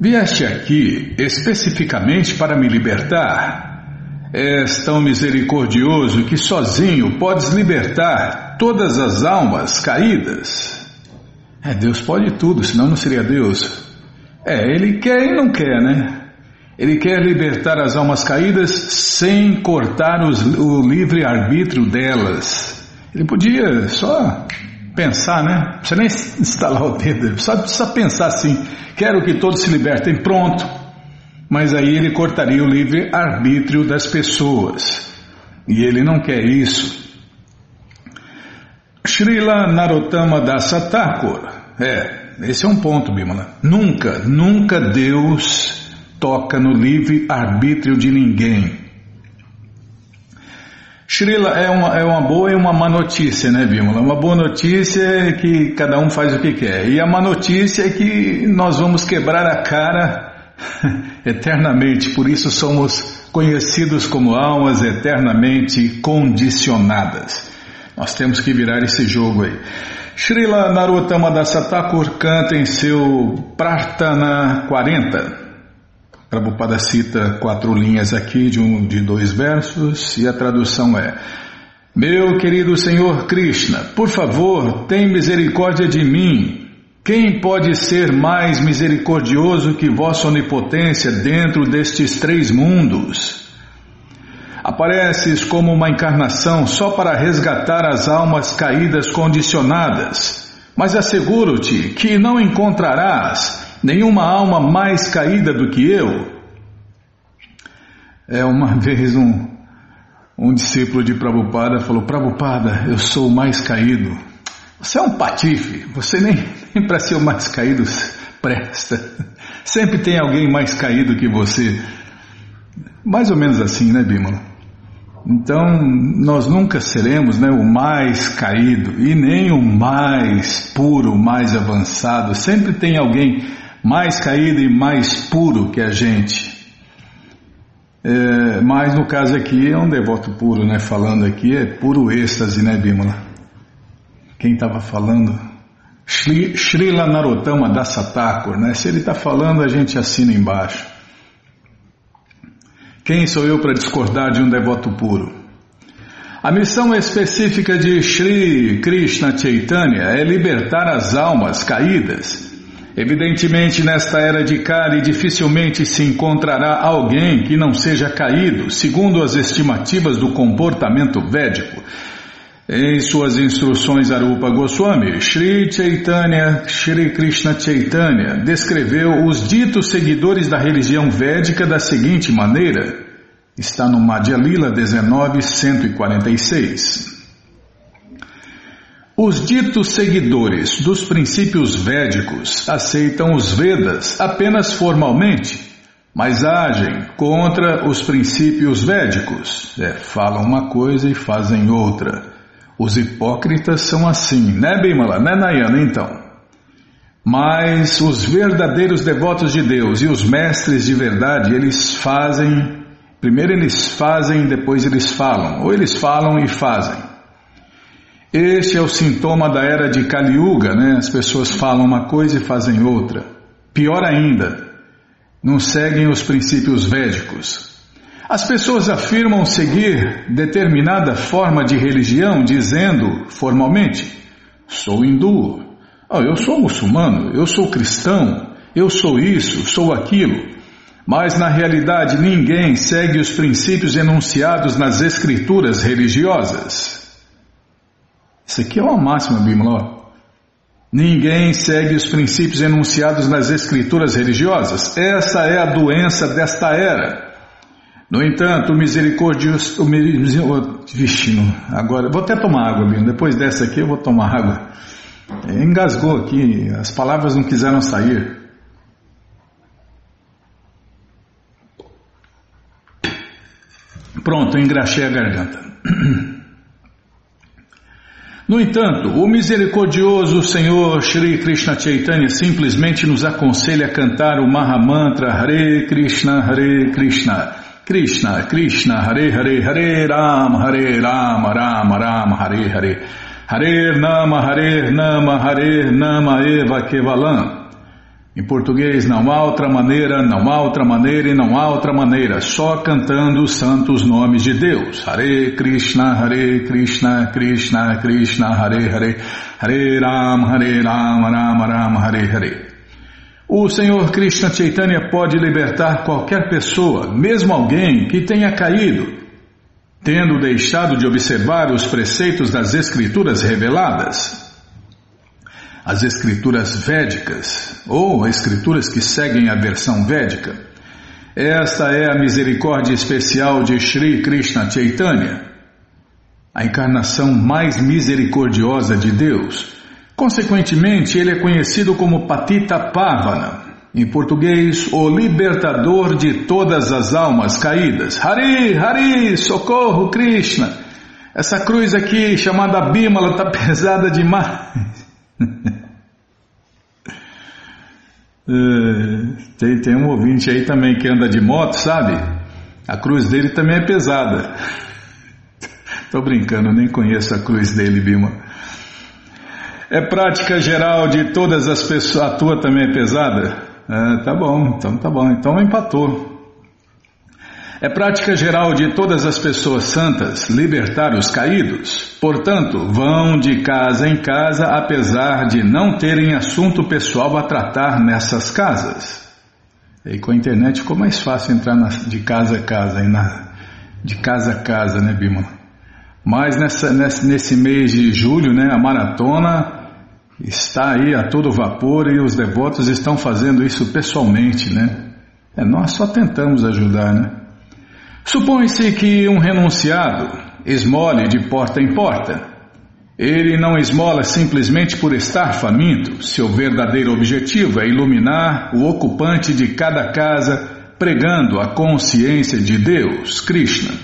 Vieste aqui especificamente para me libertar. És tão misericordioso que sozinho podes libertar todas as almas caídas. É, Deus pode tudo, senão não seria Deus. É, Ele quer e não quer, né? Ele quer libertar as almas caídas sem cortar os, o livre-arbítrio delas. Ele podia só pensar, né? Não precisa nem instalar o dedo, só precisa pensar assim: quero que todos se libertem, pronto. Mas aí ele cortaria o livre-arbítrio das pessoas. E ele não quer isso. Srila Narottama Dasa Thakur. É, esse é um ponto, Bimala. Nunca, nunca Deus toca no livre-arbítrio de ninguém. Srila, é uma, é uma boa e uma má notícia, né, Bímola? Uma boa notícia é que cada um faz o que quer. E a má notícia é que nós vamos quebrar a cara eternamente. Por isso somos conhecidos como almas eternamente condicionadas. Nós temos que virar esse jogo aí. Srila Narottama Dasatakor canta em seu Prarthana 40. Prabhupada cita quatro linhas aqui de, um, de dois versos e a tradução é: Meu querido Senhor Krishna, por favor, tem misericórdia de mim. Quem pode ser mais misericordioso que Vossa Onipotência dentro destes três mundos? Apareces como uma encarnação só para resgatar as almas caídas condicionadas, mas asseguro-te que não encontrarás nenhuma alma mais caída do que eu. É uma vez um, um discípulo de Prabhupada falou: Prabhupada, eu sou o mais caído. Você é um patife, você nem, nem para ser o mais caído presta. Sempre tem alguém mais caído que você. Mais ou menos assim, né, Bímola? Então, nós nunca seremos né, o mais caído e nem o mais puro, o mais avançado. Sempre tem alguém mais caído e mais puro que a gente. É, mas no caso aqui é um devoto puro, né? Falando aqui é puro êxtase, né, Bímola? Quem estava falando? Shri, Srila Narottama Dasatakor, né? Se ele está falando, a gente assina embaixo. Quem sou eu para discordar de um devoto puro? A missão específica de Sri Krishna Chaitanya é libertar as almas caídas Evidentemente, nesta era de Kali, dificilmente se encontrará alguém que não seja caído, segundo as estimativas do comportamento védico. Em suas instruções Arupa Goswami, Sri Chaitanya, Sri Krishna Chaitanya, descreveu os ditos seguidores da religião védica da seguinte maneira. Está no Madhya Lila 19.146. Os ditos seguidores dos princípios védicos aceitam os Vedas apenas formalmente, mas agem contra os princípios védicos. É, falam uma coisa e fazem outra. Os hipócritas são assim, né, Bimala? Né, Nayana, então? Mas os verdadeiros devotos de Deus e os mestres de verdade, eles fazem, primeiro eles fazem, depois eles falam, ou eles falam e fazem. Este é o sintoma da era de Kali Yuga, né? As pessoas falam uma coisa e fazem outra. Pior ainda, não seguem os princípios védicos. As pessoas afirmam seguir determinada forma de religião, dizendo formalmente: sou hindu, oh, eu sou muçulmano, eu sou cristão, eu sou isso, sou aquilo. Mas na realidade ninguém segue os princípios enunciados nas escrituras religiosas. Isso aqui é uma máxima, Bimala. Ninguém segue os princípios enunciados nas escrituras religiosas. Essa é a doença desta era. No entanto, o misericordioso. O, vixe, agora. Vou até tomar água, Bima. Depois dessa aqui eu vou tomar água. Engasgou aqui, as palavras não quiseram sair. Pronto, engraxei a garganta. No entanto, o misericordioso Senhor Shri Krishna Chaitanya simplesmente nos aconselha a cantar o Mahamantra Hare Krishna Hare Krishna. Krishna, Krishna, Hare Hare, Hare Rama, Hare Rama, Rama Rama, Hare Hare. Hare Nama, Hare Nama, Hare Nama Eva Kevalam. Em português, não há outra maneira, não há outra maneira e não há outra maneira, só cantando os santos nomes de Deus. Hare Krishna, Hare Krishna, Krishna Krishna, Hare Hare, Hare Ram, Hare Ram, Ram Ram, Hare Hare. O Senhor Krishna Chaitanya pode libertar qualquer pessoa, mesmo alguém que tenha caído, tendo deixado de observar os preceitos das Escrituras reveladas as escrituras védicas, ou escrituras que seguem a versão védica. Esta é a misericórdia especial de Sri Krishna Chaitanya, a encarnação mais misericordiosa de Deus. Consequentemente, ele é conhecido como Patita Pavana, em português, o libertador de todas as almas caídas. Hari, Hari, socorro Krishna! Essa cruz aqui, chamada Bimala, está pesada demais. É, tem, tem um ouvinte aí também que anda de moto, sabe? A cruz dele também é pesada. Tô brincando, nem conheço a cruz dele, Bima. É prática geral de todas as pessoas. A tua também é pesada? É, tá bom, então tá bom. Então empatou. É prática geral de todas as pessoas santas libertar os caídos. Portanto, vão de casa em casa, apesar de não terem assunto pessoal a tratar nessas casas. E com a internet ficou mais fácil entrar de casa a casa, de casa a casa, né, Bima? Mas nessa, nesse mês de julho, né, a maratona está aí a todo vapor e os devotos estão fazendo isso pessoalmente, né? É, nós só tentamos ajudar, né? Supõe-se que um renunciado esmole de porta em porta. Ele não esmola simplesmente por estar faminto, seu verdadeiro objetivo é iluminar o ocupante de cada casa, pregando a consciência de Deus, Krishna.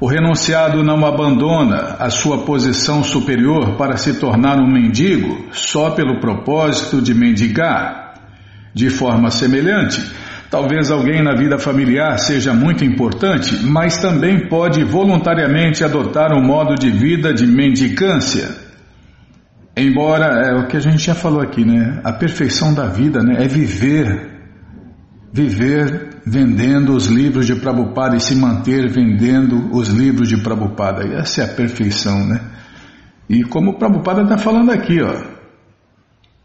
O renunciado não abandona a sua posição superior para se tornar um mendigo só pelo propósito de mendigar. De forma semelhante, Talvez alguém na vida familiar seja muito importante, mas também pode voluntariamente adotar um modo de vida de mendicância. Embora, é o que a gente já falou aqui, né? A perfeição da vida né? é viver, viver vendendo os livros de Prabhupada e se manter vendendo os livros de Prabhupada. Essa é a perfeição, né? E como o Prabhupada está falando aqui, ó,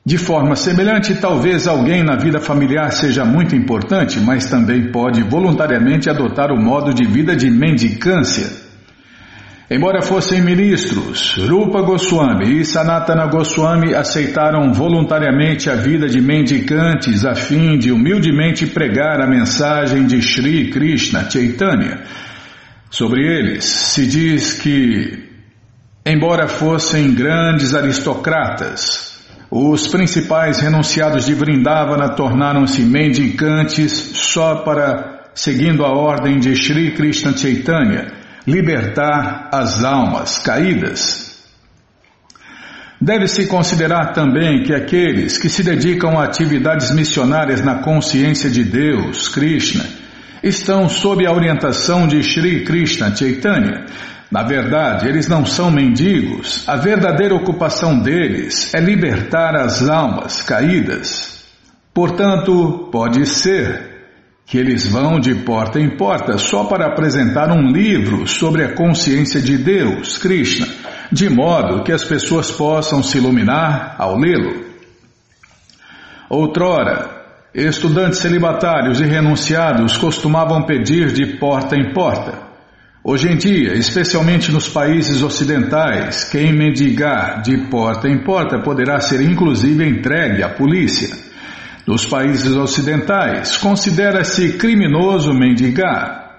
de forma semelhante, talvez alguém na vida familiar seja muito importante, mas também pode voluntariamente adotar o modo de vida de mendicância. Embora fossem ministros, Rupa Goswami e Sanatana Goswami aceitaram voluntariamente a vida de mendicantes a fim de humildemente pregar a mensagem de Sri Krishna Chaitanya. Sobre eles se diz que, embora fossem grandes aristocratas, os principais renunciados de Vrindavana tornaram-se mendicantes só para, seguindo a ordem de Sri Krishna Chaitanya, libertar as almas caídas. Deve-se considerar também que aqueles que se dedicam a atividades missionárias na consciência de Deus, Krishna, estão sob a orientação de Sri Krishna Chaitanya, na verdade, eles não são mendigos, a verdadeira ocupação deles é libertar as almas caídas. Portanto, pode ser que eles vão de porta em porta só para apresentar um livro sobre a consciência de Deus, Krishna, de modo que as pessoas possam se iluminar ao lê-lo. Outrora, estudantes celibatários e renunciados costumavam pedir de porta em porta. Hoje em dia, especialmente nos países ocidentais, quem mendigar de porta em porta poderá ser inclusive entregue à polícia. Nos países ocidentais, considera-se criminoso mendigar.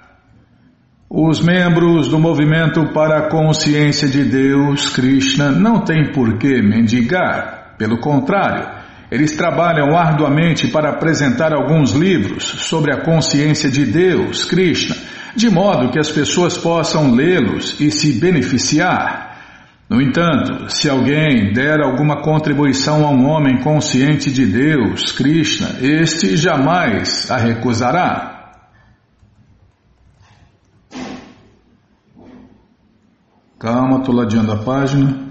Os membros do movimento para a consciência de Deus, Krishna, não têm por que mendigar. Pelo contrário, eles trabalham arduamente para apresentar alguns livros sobre a consciência de Deus, Krishna de modo que as pessoas possam lê-los e se beneficiar. No entanto, se alguém der alguma contribuição a um homem consciente de Deus, Krishna, este jamais a recusará. Calma, estou ladeando a página.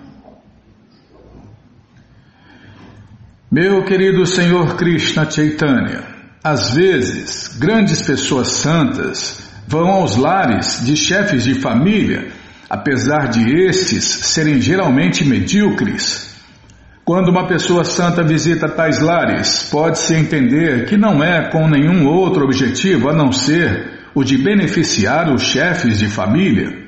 Meu querido Senhor Krishna Chaitanya, às vezes grandes pessoas santas vão aos lares de chefes de família, apesar de estes serem geralmente medíocres. Quando uma pessoa santa visita tais lares, pode-se entender que não é com nenhum outro objetivo a não ser o de beneficiar os chefes de família.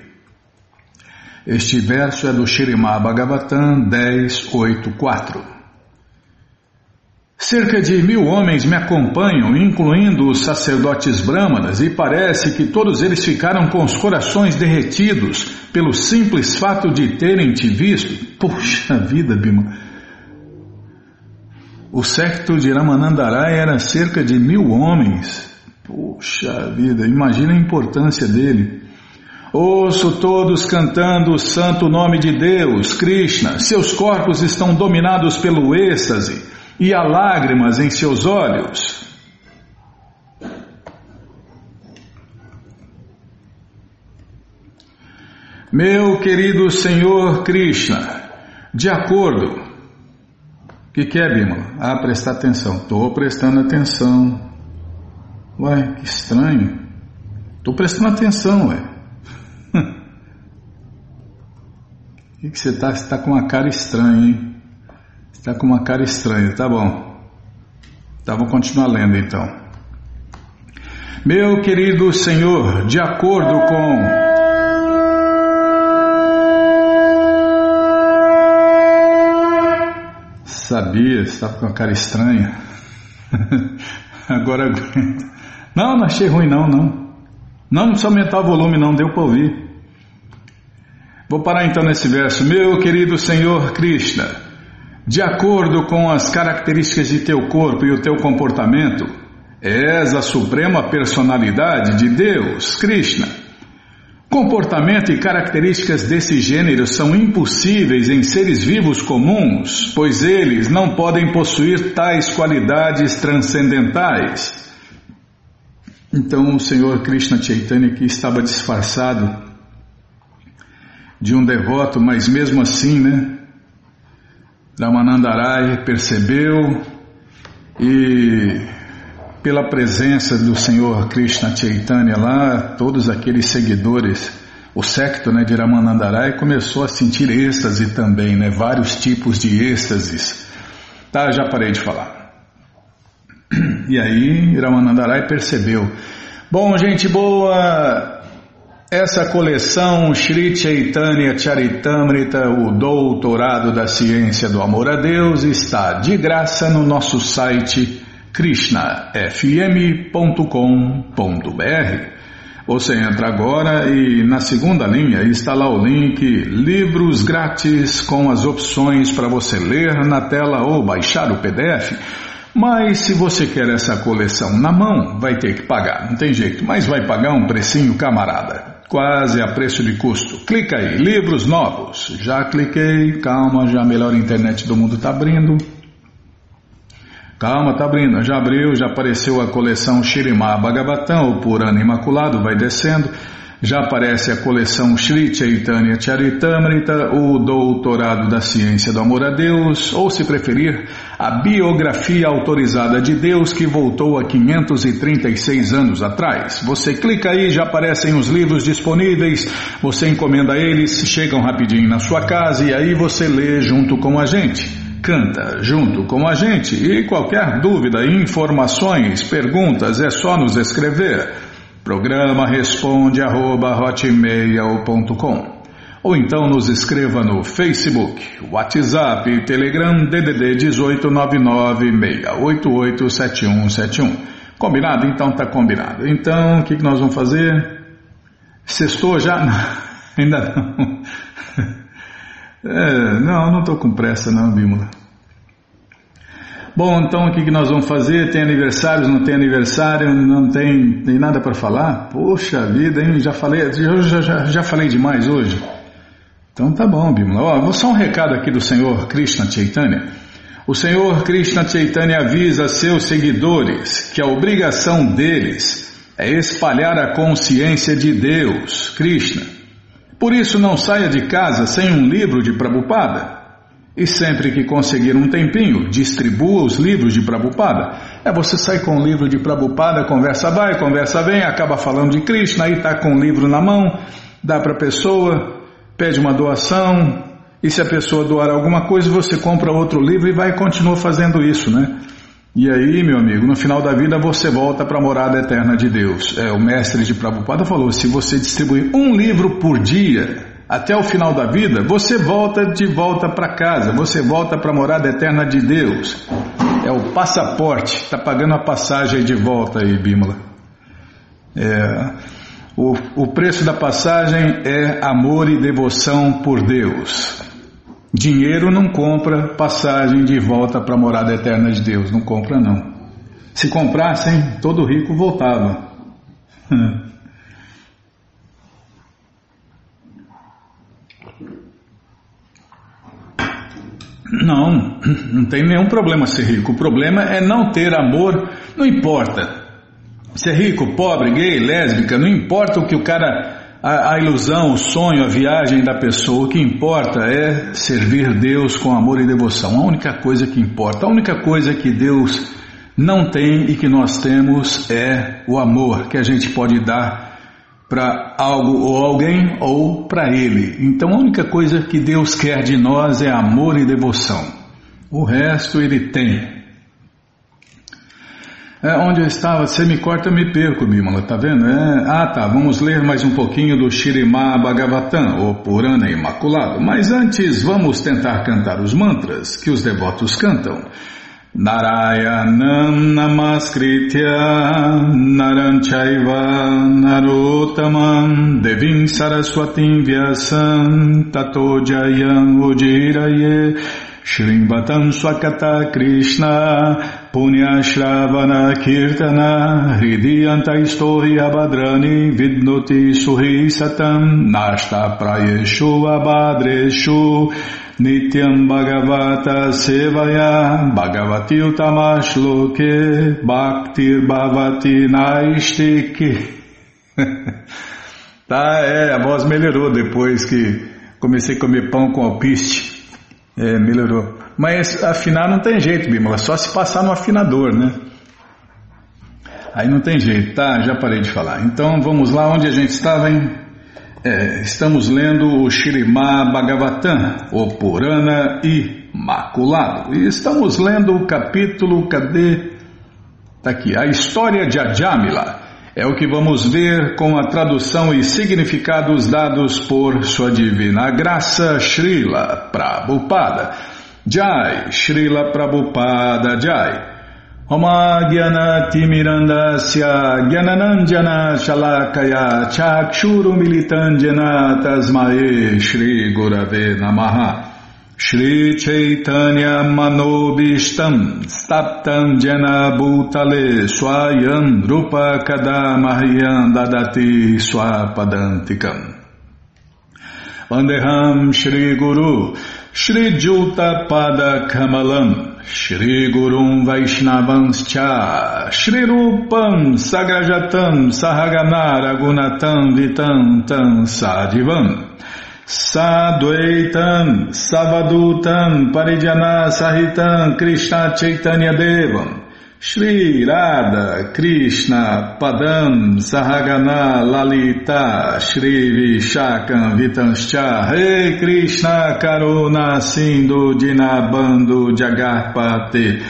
Este verso é do Shirimá Bhagavatam 10.8.4. Cerca de mil homens me acompanham, incluindo os sacerdotes brâmanas, e parece que todos eles ficaram com os corações derretidos pelo simples fato de terem te visto. Puxa vida, Bima! O secto de Ramanandarai era cerca de mil homens. Puxa vida, imagina a importância dele. Ouço todos cantando o santo nome de Deus, Krishna. Seus corpos estão dominados pelo êxtase e há lágrimas em seus olhos. Meu querido Senhor Krishna, de acordo. Que, que é, Bima? Ah, prestar atenção. Estou prestando atenção. Ué, que estranho. Estou prestando atenção, ué. O que, que você está? Está com uma cara estranha, hein? Está com uma cara estranha, tá bom. Tá, vou continuar lendo então. Meu querido Senhor, de acordo com. Sabia, estava com uma cara estranha. Agora aguenta. Não, não achei ruim não, não. Não, não precisa aumentar o volume não, deu para ouvir. Vou parar então nesse verso. Meu querido Senhor Krishna, de acordo com as características de teu corpo e o teu comportamento, és a suprema personalidade de Deus, Krishna. Comportamento e características desse gênero são impossíveis em seres vivos comuns, pois eles não podem possuir tais qualidades transcendentais. Então o Senhor Krishna Chaitanya que estava disfarçado de um devoto, mas mesmo assim, né, Ramanandarai percebeu e pela presença do Senhor Krishna Chaitanya lá, todos aqueles seguidores, o secto né, de Ramanandarai começou a sentir êxtase também, né, vários tipos de êxtases. Tá, já parei de falar. E aí Ramanandarai percebeu. Bom, gente boa, essa coleção Sri Chaitanya Charitamrita, o Doutorado da Ciência do Amor a Deus, está de graça no nosso site krishnafm.com.br. Você entra agora e na segunda linha está lá o link Livros Grátis com as opções para você ler na tela ou baixar o PDF. Mas se você quer essa coleção na mão, vai ter que pagar, não tem jeito, mas vai pagar um precinho camarada quase a preço de custo. Clica aí, livros novos. Já cliquei, calma, já a melhor internet do mundo está abrindo. Calma, está abrindo, já abriu, já apareceu a coleção Shirimá Bhagavatam, o Purana Imaculado, vai descendo. Já aparece a coleção Sri Chaitanya Charitamrita, o Doutorado da Ciência do Amor a Deus, ou se preferir, a Biografia Autorizada de Deus que voltou há 536 anos atrás. Você clica aí, já aparecem os livros disponíveis, você encomenda eles, chegam rapidinho na sua casa e aí você lê junto com a gente canta junto com a gente e qualquer dúvida, informações, perguntas é só nos escrever. Programa responde arroba hotmail.com ou então nos escreva no Facebook, WhatsApp, Telegram DDD 18996887171. Combinado? Então tá combinado. Então o que, que nós vamos fazer? Sextou já? Ainda não. É, não, não estou com pressa não, Bímola. Bom, então o que, que nós vamos fazer? Tem aniversários, não tem aniversário, não tem, tem nada para falar? Poxa vida, hein? Já falei, já, já, já falei demais hoje. Então tá bom, Bimala. Ó, vou só um recado aqui do Senhor Krishna Chaitanya. O Senhor Krishna Chaitanya avisa seus seguidores que a obrigação deles é espalhar a consciência de Deus, Krishna. Por isso não saia de casa sem um livro de Prabhupada. E sempre que conseguir um tempinho, distribua os livros de Prabhupada. É você sai com o livro de Prabhupada, conversa vai, conversa vem, acaba falando de Krishna, aí está com o livro na mão, dá para a pessoa, pede uma doação, e se a pessoa doar alguma coisa, você compra outro livro e vai e continua fazendo isso, né? E aí, meu amigo, no final da vida você volta para a morada eterna de Deus. É, o mestre de Prabhupada falou: se você distribuir um livro por dia, até o final da vida, você volta de volta para casa, você volta para a morada eterna de Deus. É o passaporte, está pagando a passagem de volta aí, Bímola. É, o, o preço da passagem é amor e devoção por Deus. Dinheiro não compra passagem de volta para a morada eterna de Deus, não compra não. Se comprassem, todo rico voltava. Não, não tem nenhum problema ser rico. O problema é não ter amor, não importa. Ser rico, pobre, gay, lésbica, não importa o que o cara, a, a, ilusão, o sonho, a viagem da pessoa, o que importa é servir Deus com amor e devoção. A única coisa que importa, a única coisa que Deus não tem e que nós temos é o amor que a gente pode dar para algo ou alguém ou para Ele. Então a única coisa que Deus quer de nós é amor e devoção. O resto Ele tem. É, onde eu estava, você me corta, me perco, Bimala, tá vendo? É, ah, tá, vamos ler mais um pouquinho do Shirimá Bhagavatam, ou Purana Imaculado. Mas antes, vamos tentar cantar os mantras que os devotos cantam. Narayanam Namaskritya Naranchaiva Narotamam Devim Saraswatim Vyasam Tato Jayam Ujiraye Shrimbatam Swakata Krishna Punya Shravana Kirtana Hridiyanta Istori Abhadrani Vidnoti Suhi Satam Nashta Prayeshu Abhadreshu Nityam Bhagavata Sevaya Bhagavati Utamashloke Bhaktir Bhavati Naistiki Tá, é, a voz melhorou depois que comecei a comer pão com alpiste. É, melhorou. Mas afinar não tem jeito, Bímola, só se passar no afinador, né? Aí não tem jeito, tá? Já parei de falar. Então vamos lá, onde a gente estava, hein? É, estamos lendo o Shirimá Bhagavatam, o Purana Imaculado. E estamos lendo o capítulo, cadê? Está aqui, a história de Ajamila. É o que vamos ver com a tradução e significados dados por Sua Divina Graça Srila Prabhupada. Jai, Srila Prabhupada Jai. Homagyanatimirandasya Gyananandjana Shalakaya Chakshurumilitanjana Tasmae Shri Gurave Namaha Shri Chaitanya Manobishtam Staptam Jana Bhutale Swayam Rupa Kadamahyam Dadati Swapadantikam Vandeham Shri Juta Pada Kamalam Shri Gurum Vaishnavanscha Shri Rupam Sagrajatam Sahagana Ragunatam Vitam Tam Sadivam Sadvaitam Savadutam Parijana Sahitam Krishna Chaitanya Devam Shri Radha Krishna Padam Sahagana Lalita Shri Vishakam Vitanscha Rei Krishna Karuna Sindhu Dinabando Jagarpate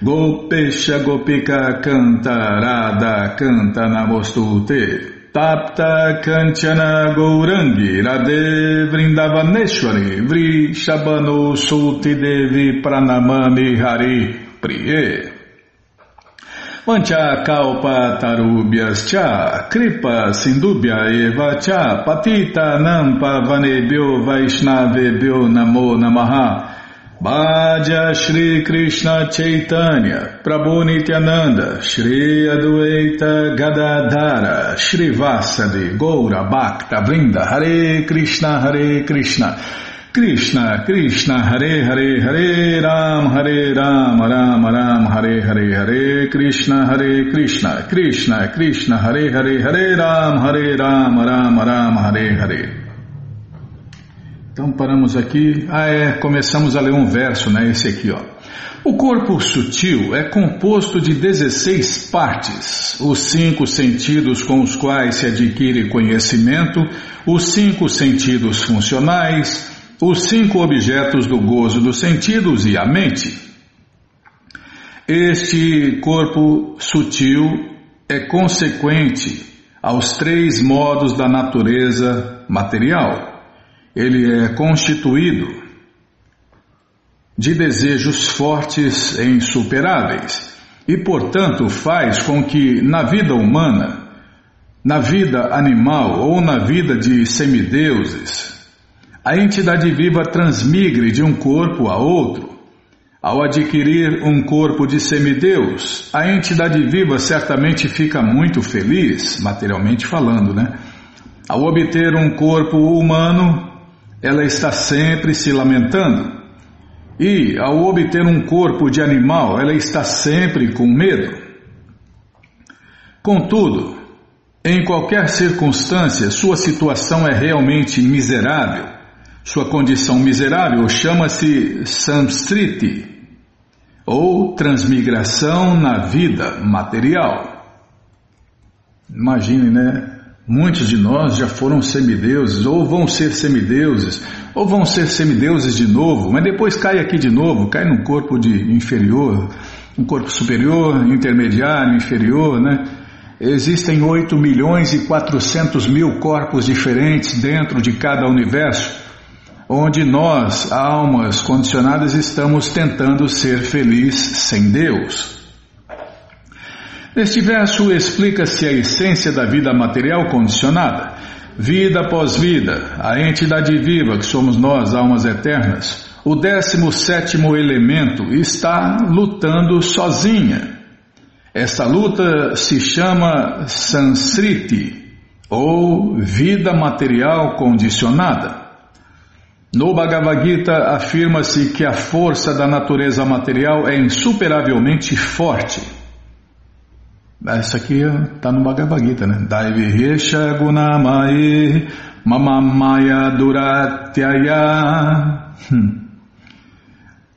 Gopesha Gopika Canta Radha Canta Namostute Tapta Kanchana Gourangi Radhe Vrindavaneshwari Vri Shabano Sulti Devi Pranamami Hari Priye Mancha kalpa tarubhyas cha, kripa sindubhya eva cha, patita nampa vanebhyo vaishnavebhyo namo namaha. Bhaja Shri Krishna Chaitanya, Prabhu Nityananda, Shri Adueita Gadadhara, Shri Vasadi, Goura Bhakta Vrinda, Hare Krishna, Hare Krishna. Krishna, Krishna, Hare Hare, Hare Ram, Hare Ram, Ram Ram, Hare Hare, Hare Krishna, Hare Krishna, Krishna, Krishna, Hare Hare, Hare Ram, Hare Ram, Ram Ram, Hare Hare. Então paramos aqui. Ah, é, começamos a ler um verso, né? Esse aqui, ó. O corpo sutil é composto de 16 partes, os cinco sentidos com os quais se adquire conhecimento, os cinco sentidos funcionais, os cinco objetos do gozo dos sentidos e a mente. Este corpo sutil é consequente aos três modos da natureza material. Ele é constituído de desejos fortes e insuperáveis e, portanto, faz com que na vida humana, na vida animal ou na vida de semideuses, a entidade viva transmigre de um corpo a outro. Ao adquirir um corpo de semideus, a entidade viva certamente fica muito feliz, materialmente falando, né? Ao obter um corpo humano, ela está sempre se lamentando. E, ao obter um corpo de animal, ela está sempre com medo. Contudo, em qualquer circunstância, sua situação é realmente miserável sua condição miserável chama-se samstriti, ou transmigração na vida material. Imagine, né? Muitos de nós já foram semideuses, ou vão ser semideuses, ou vão ser semideuses de novo, mas depois cai aqui de novo, cai num corpo de inferior, um corpo superior, intermediário, inferior, né? Existem 8 milhões e 400 mil corpos diferentes dentro de cada universo onde nós, almas condicionadas, estamos tentando ser felizes sem Deus. Neste verso explica-se a essência da vida material condicionada, vida após vida, a entidade viva que somos nós, almas eternas. O décimo sétimo elemento está lutando sozinha. Esta luta se chama Sansriti, ou vida material condicionada. No Bhagavad Gita afirma-se que a força da natureza material é insuperavelmente forte. Isso aqui está no Bhagavad Gita, né? Daivihesha gunamae mamamaya duratyaya. Hum.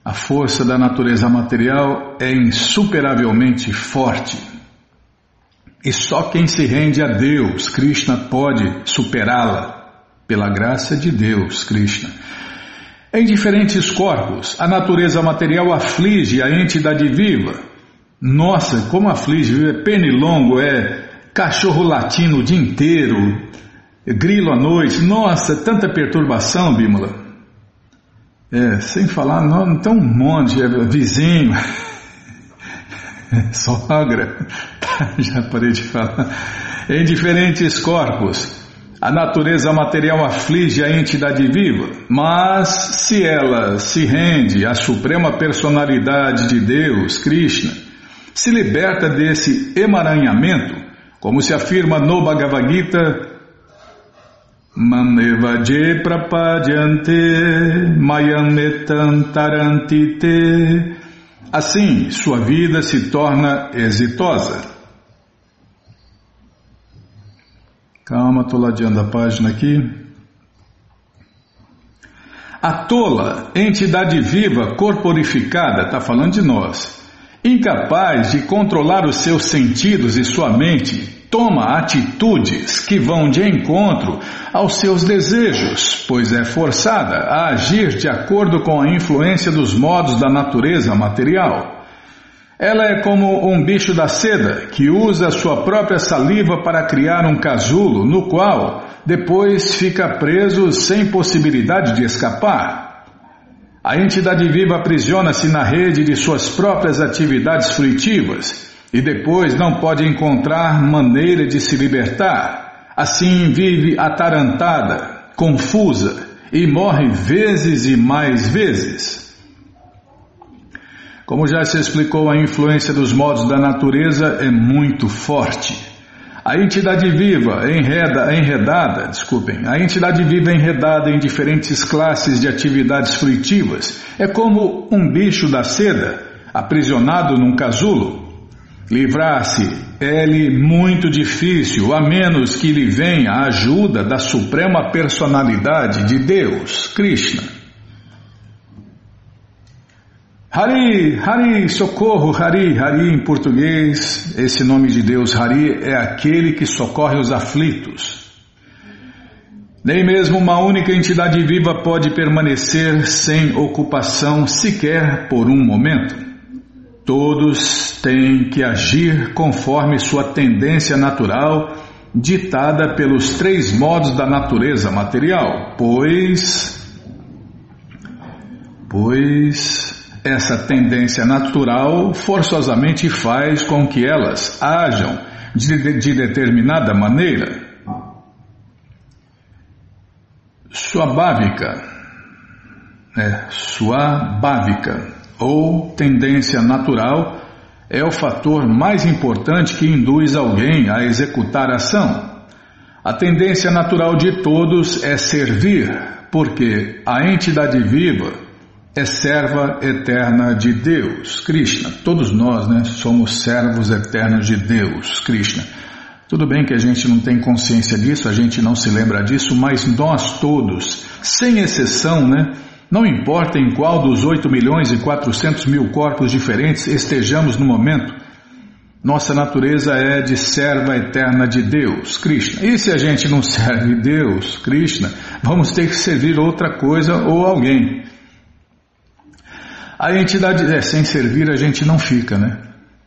A força da natureza material é insuperavelmente forte. E só quem se rende a Deus, Krishna, pode superá-la pela graça de Deus, Krishna. Em diferentes corpos, a natureza material aflige a entidade viva. Nossa, como aflige, é pernilongo, é cachorro latino o dia inteiro, grilo à noite, nossa, tanta perturbação, Bímola. É, sem falar, não, então um monte, é, vizinho, sogra, já parei de falar, em diferentes corpos. A natureza material aflige a entidade viva, mas se ela se rende à suprema personalidade de Deus, Krishna, se liberta desse emaranhamento, como se afirma no Bhagavad Gita, Manevaje prapadyante. Assim, sua vida se torna exitosa. Calma, estou ladeando a página aqui. A tola, entidade viva corporificada, está falando de nós, incapaz de controlar os seus sentidos e sua mente, toma atitudes que vão de encontro aos seus desejos, pois é forçada a agir de acordo com a influência dos modos da natureza material. Ela é como um bicho da seda que usa sua própria saliva para criar um casulo, no qual depois fica preso sem possibilidade de escapar. A entidade viva aprisiona-se na rede de suas próprias atividades fruitivas e depois não pode encontrar maneira de se libertar. Assim vive atarantada, confusa e morre vezes e mais vezes. Como já se explicou, a influência dos modos da natureza é muito forte. A entidade viva enreda, enredada, desculpem, a entidade viva enredada em diferentes classes de atividades fruitivas é como um bicho da seda aprisionado num casulo. Livrar-se é-lhe muito difícil, a menos que lhe venha a ajuda da Suprema Personalidade de Deus, Krishna. Hari, Hari, socorro, Hari, Hari em português, esse nome de Deus, Hari, é aquele que socorre os aflitos. Nem mesmo uma única entidade viva pode permanecer sem ocupação sequer por um momento. Todos têm que agir conforme sua tendência natural, ditada pelos três modos da natureza material, pois. Pois essa tendência natural forçosamente faz com que elas ajam de, de determinada maneira. Sua bávica, é, sua bávica ou tendência natural é o fator mais importante que induz alguém a executar ação. A tendência natural de todos é servir, porque a entidade viva é serva eterna de Deus, Krishna. Todos nós, né, somos servos eternos de Deus, Krishna. Tudo bem que a gente não tem consciência disso, a gente não se lembra disso, mas nós todos, sem exceção, né, não importa em qual dos 8 milhões e 400 mil corpos diferentes estejamos no momento, nossa natureza é de serva eterna de Deus, Krishna. E se a gente não serve Deus, Krishna, vamos ter que servir outra coisa ou alguém. A entidade, é, sem servir a gente não fica, né?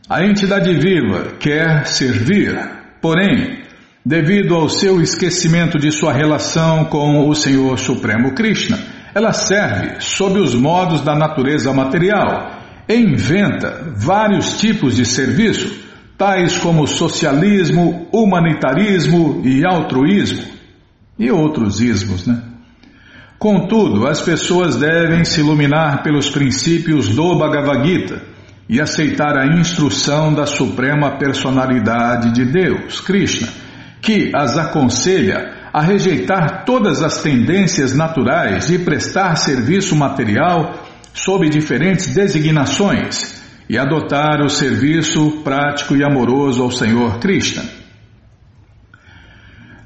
A entidade viva quer servir, porém, devido ao seu esquecimento de sua relação com o Senhor Supremo Krishna, ela serve sob os modos da natureza material e inventa vários tipos de serviço, tais como socialismo, humanitarismo e altruísmo, e outros ismos, né? Contudo, as pessoas devem se iluminar pelos princípios do Bhagavad Gita e aceitar a instrução da Suprema Personalidade de Deus, Krishna, que as aconselha a rejeitar todas as tendências naturais de prestar serviço material sob diferentes designações e adotar o serviço prático e amoroso ao Senhor Krishna.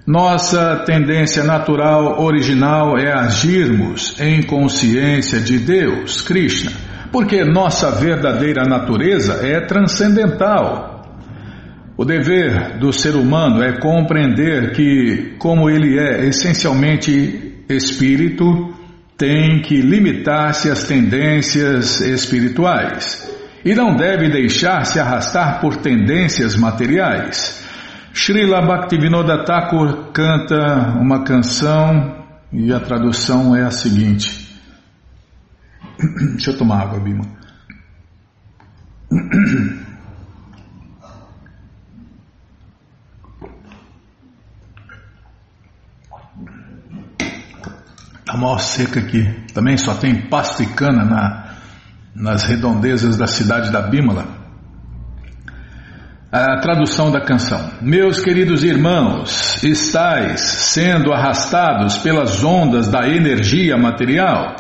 Nossa tendência natural original é agirmos em consciência de Deus, Krishna, porque nossa verdadeira natureza é transcendental o dever do ser humano é compreender que, como ele é essencialmente espírito, tem que limitar-se às tendências espirituais e não deve deixar-se arrastar por tendências materiais. Srila Bhaktivinoda Thakur canta uma canção e a tradução é a seguinte. Deixa eu tomar água, Bima. Está maior seca aqui. Também só tem pasto e cana na, nas redondezas da cidade da Bímola. A tradução da canção. Meus queridos irmãos, estáis sendo arrastados pelas ondas da energia material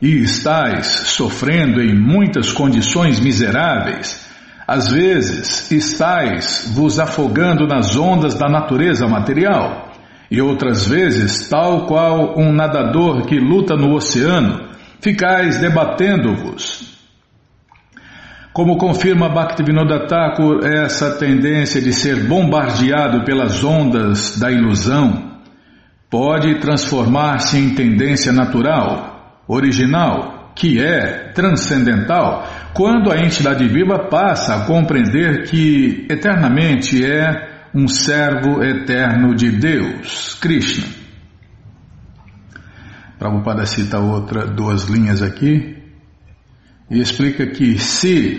e estáis sofrendo em muitas condições miseráveis. Às vezes, estáis vos afogando nas ondas da natureza material e outras vezes, tal qual um nadador que luta no oceano, ficais debatendo-vos. Como confirma Bhaktivinoda Thakur, essa tendência de ser bombardeado pelas ondas da ilusão pode transformar-se em tendência natural, original, que é transcendental, quando a entidade viva passa a compreender que eternamente é um servo eterno de Deus, Krishna. Prabhupada cita outra, duas linhas aqui, e explica que se,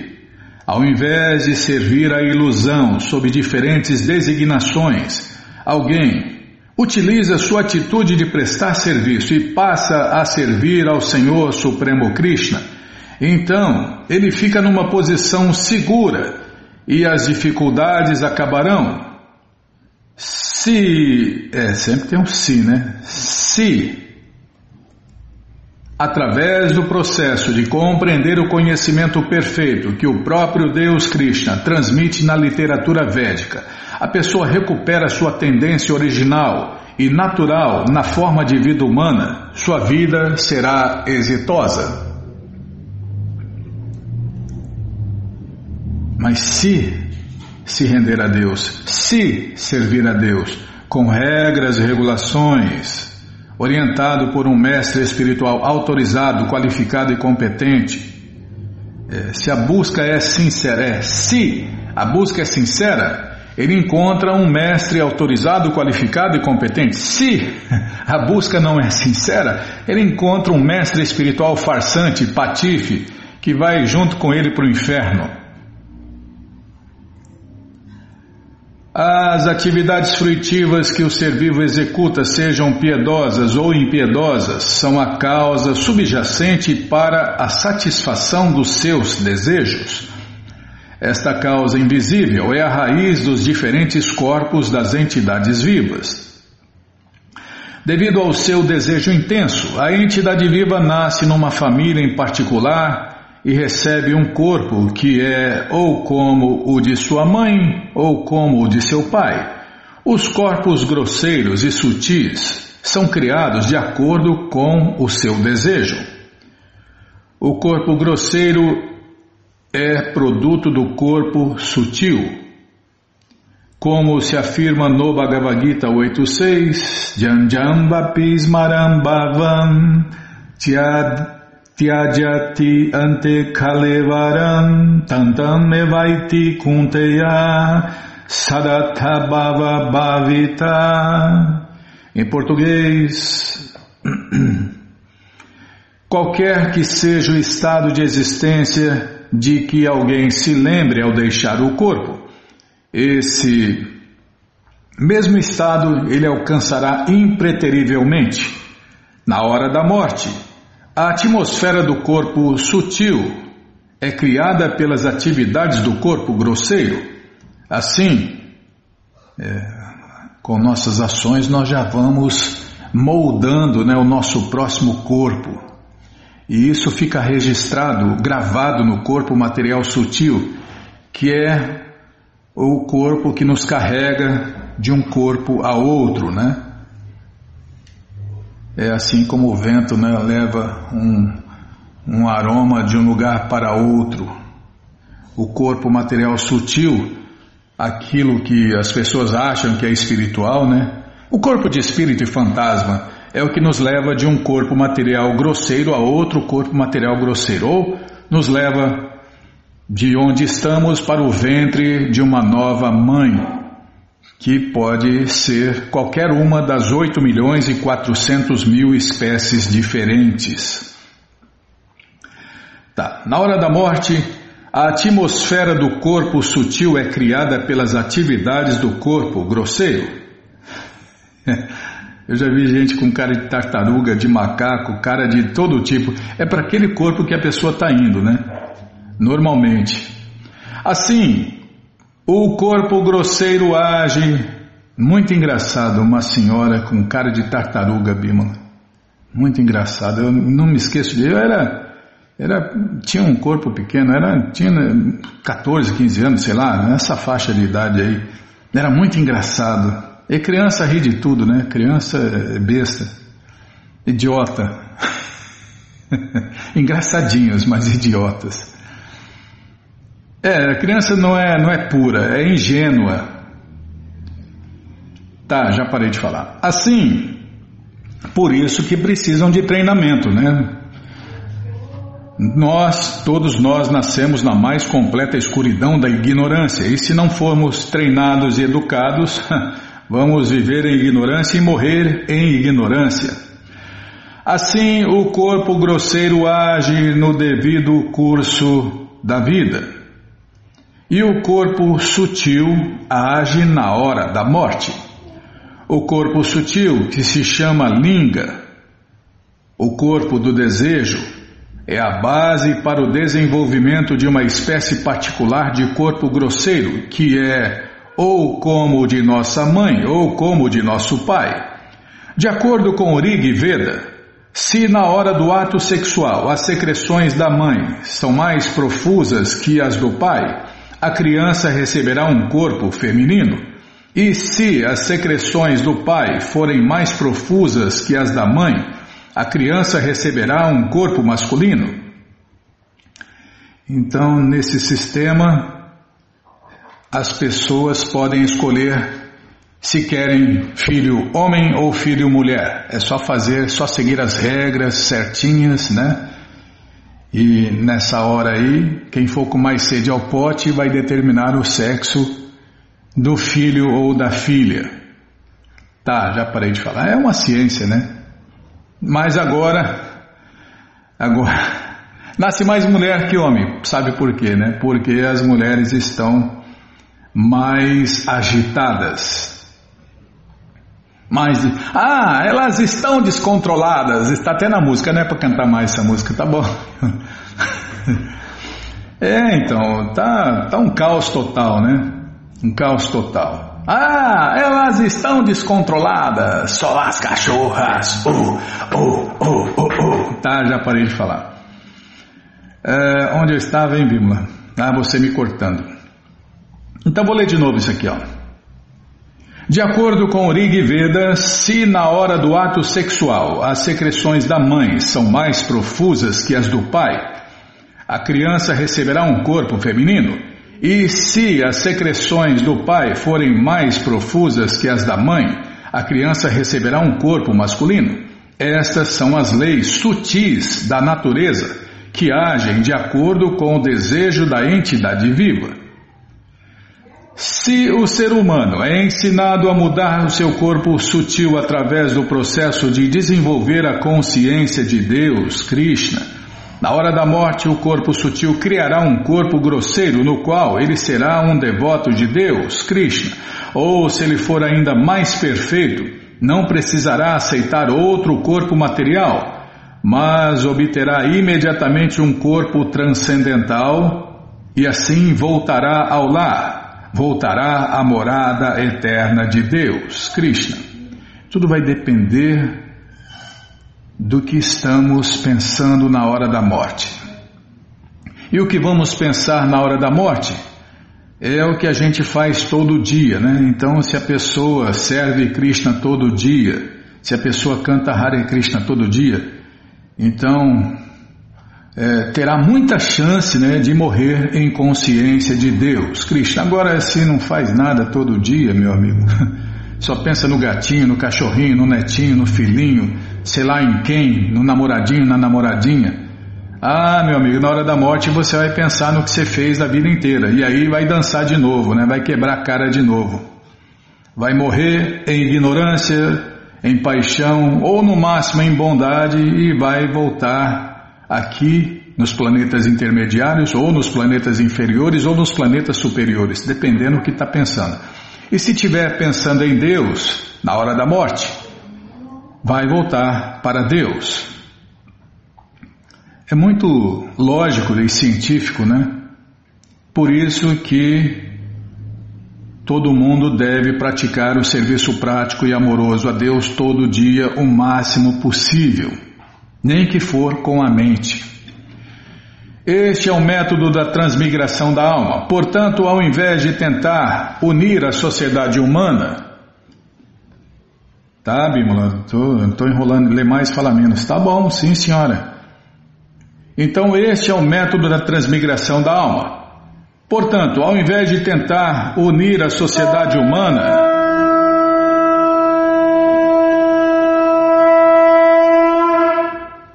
ao invés de servir a ilusão sob diferentes designações, alguém utiliza sua atitude de prestar serviço e passa a servir ao Senhor Supremo Krishna, então ele fica numa posição segura e as dificuldades acabarão se, é, sempre tem um se, né? Se Através do processo de compreender o conhecimento perfeito que o próprio Deus Krishna transmite na literatura védica, a pessoa recupera sua tendência original e natural na forma de vida humana, sua vida será exitosa. Mas se se render a Deus, se servir a Deus, com regras e regulações, orientado por um mestre espiritual autorizado, qualificado e competente. É, se a busca é sincera, é se a busca é sincera, ele encontra um mestre autorizado, qualificado e competente. Se a busca não é sincera, ele encontra um mestre espiritual farsante, patife, que vai junto com ele para o inferno. As atividades fruitivas que o ser vivo executa, sejam piedosas ou impiedosas, são a causa subjacente para a satisfação dos seus desejos. Esta causa invisível é a raiz dos diferentes corpos das entidades vivas. Devido ao seu desejo intenso, a entidade viva nasce numa família em particular e recebe um corpo que é ou como o de sua mãe ou como o de seu pai. Os corpos grosseiros e sutis são criados de acordo com o seu desejo. O corpo grosseiro é produto do corpo sutil. Como se afirma no Bhagavad Gita 8.6, Janjambhapismarambavam Tyad Tyajati ante kalevaram tantam evaiti kunteya sadatha bhava bhavita. Em português, qualquer que seja o estado de existência de que alguém se lembre ao deixar o corpo, esse mesmo estado ele alcançará impreterivelmente na hora da morte a atmosfera do corpo sutil é criada pelas atividades do corpo grosseiro. Assim, é, com nossas ações, nós já vamos moldando né, o nosso próximo corpo. E isso fica registrado, gravado no corpo material sutil, que é o corpo que nos carrega de um corpo a outro, né? É assim como o vento né, leva um, um aroma de um lugar para outro. O corpo material sutil, aquilo que as pessoas acham que é espiritual, né? O corpo de espírito e fantasma é o que nos leva de um corpo material grosseiro a outro corpo material grosseiro, ou nos leva de onde estamos para o ventre de uma nova mãe que pode ser qualquer uma das 8 milhões e 400 mil espécies diferentes. Tá, na hora da morte, a atmosfera do corpo sutil é criada pelas atividades do corpo grosseiro. Eu já vi gente com cara de tartaruga, de macaco, cara de todo tipo. É para aquele corpo que a pessoa está indo, né? Normalmente. Assim, o corpo grosseiro age. Muito engraçado, uma senhora com cara de tartaruga, Bimala. Muito engraçado. Eu não me esqueço de. Eu era. era tinha um corpo pequeno, era, tinha 14, 15 anos, sei lá, nessa faixa de idade aí. Era muito engraçado. E criança ri de tudo, né? Criança é besta. Idiota. Engraçadinhos, mas idiotas. É, a criança não é, não é pura, é ingênua. Tá, já parei de falar. Assim, por isso que precisam de treinamento, né? Nós, todos nós, nascemos na mais completa escuridão da ignorância, e se não formos treinados e educados, vamos viver em ignorância e morrer em ignorância. Assim, o corpo grosseiro age no devido curso da vida. E o corpo sutil age na hora da morte. O corpo sutil, que se chama linga, o corpo do desejo, é a base para o desenvolvimento de uma espécie particular de corpo grosseiro, que é ou como o de nossa mãe ou como o de nosso pai. De acordo com Rig Veda, Se na hora do ato sexual as secreções da mãe são mais profusas que as do pai, a criança receberá um corpo feminino. E se as secreções do pai forem mais profusas que as da mãe, a criança receberá um corpo masculino. Então, nesse sistema, as pessoas podem escolher se querem filho homem ou filho mulher. É só fazer, só seguir as regras certinhas, né? E nessa hora aí, quem for com mais sede ao pote vai determinar o sexo do filho ou da filha. Tá, já parei de falar. É uma ciência, né? Mas agora, agora, nasce mais mulher que homem. Sabe por quê, né? Porque as mulheres estão mais agitadas, mais. Ah, elas estão descontroladas. Está até na música, não é para cantar mais essa música, tá bom? é, então, tá, tá um caos total, né? Um caos total. Ah, elas estão descontroladas, só as cachorras. Oh, oh, oh, oh, oh. Tá, já parei de falar. É, onde eu estava, hein, Bímola? Ah, você me cortando. Então vou ler de novo isso aqui, ó. De acordo com Rig Veda, se na hora do ato sexual as secreções da mãe são mais profusas que as do pai, a criança receberá um corpo feminino. E se as secreções do pai forem mais profusas que as da mãe, a criança receberá um corpo masculino. Estas são as leis sutis da natureza que agem de acordo com o desejo da entidade viva. Se o ser humano é ensinado a mudar o seu corpo sutil através do processo de desenvolver a consciência de Deus, Krishna, na hora da morte o corpo sutil criará um corpo grosseiro no qual ele será um devoto de Deus, Krishna, ou se ele for ainda mais perfeito, não precisará aceitar outro corpo material, mas obterá imediatamente um corpo transcendental e assim voltará ao lar voltará à morada eterna de Deus, Krishna. Tudo vai depender do que estamos pensando na hora da morte. E o que vamos pensar na hora da morte é o que a gente faz todo dia, né? Então, se a pessoa serve Krishna todo dia, se a pessoa canta Hare Krishna todo dia, então é, terá muita chance né, de morrer em consciência de Deus. Krishna, agora se não faz nada todo dia, meu amigo, só pensa no gatinho, no cachorrinho, no netinho, no filhinho, sei lá em quem, no namoradinho, na namoradinha. Ah, meu amigo, na hora da morte você vai pensar no que você fez a vida inteira e aí vai dançar de novo, né? Vai quebrar a cara de novo. Vai morrer em ignorância, em paixão ou no máximo em bondade e vai voltar aqui nos planetas intermediários, ou nos planetas inferiores, ou nos planetas superiores, dependendo do que está pensando. E se estiver pensando em Deus, na hora da morte, vai voltar para Deus. É muito lógico e científico, né? Por isso que todo mundo deve praticar o serviço prático e amoroso a Deus todo dia o máximo possível nem que for com a mente. Este é o método da transmigração da alma. Portanto, ao invés de tentar unir a sociedade humana, Tá, Bímola, estou enrolando, lê mais, fala menos. Tá bom, sim, senhora. Então, este é o método da transmigração da alma. Portanto, ao invés de tentar unir a sociedade humana,